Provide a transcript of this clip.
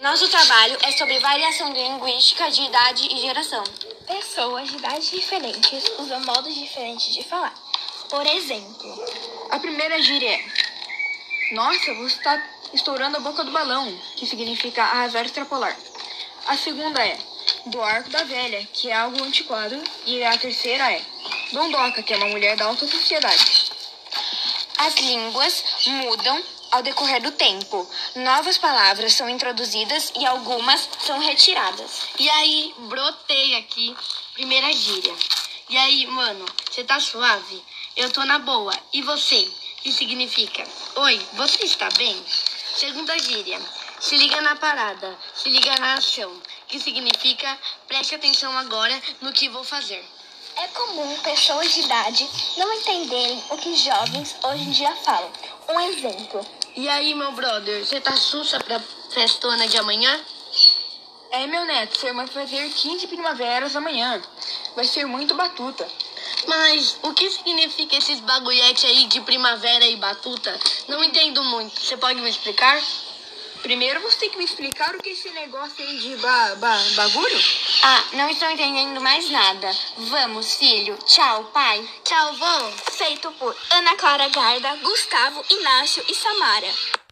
Nosso trabalho é sobre variação linguística de idade e geração. Pessoas de idades diferentes usam modos diferentes de falar. Por exemplo, A primeira gíria é: Nossa, você está estourando a boca do balão, que significa arrasar extrapolar. A segunda é: Do arco da velha, que é algo antiquado. E a terceira é: Dondoca, que é uma mulher da alta sociedade. As línguas mudam ao decorrer do tempo. Novas palavras são introduzidas e algumas são retiradas. E aí, brotei aqui, primeira gíria. E aí, mano, você tá suave? Eu tô na boa. E você? Que significa? Oi, você está bem? Segunda gíria. Se liga na parada, se liga na ação. Que significa? Preste atenção agora no que vou fazer. é comum pessoas de idade não entenderem o que jovens hoje em dia falam. Um exemplo, E aí, meu brother, você tá sussa pra festona de amanhã? É, meu neto, você vai fazer 15 primaveras amanhã. Vai ser muito batuta. Mas o que significa esses bagulhete aí de primavera e batuta? Não entendo muito. Você pode me explicar? Primeiro você tem que me explicar o que é esse negócio aí de ba, ba, bagulho? Ah, não estou entendendo mais nada. Vamos, filho. Tchau, pai. Tchau, vó. feito por Ana Clara Garda, Gustavo, Inácio e Samara.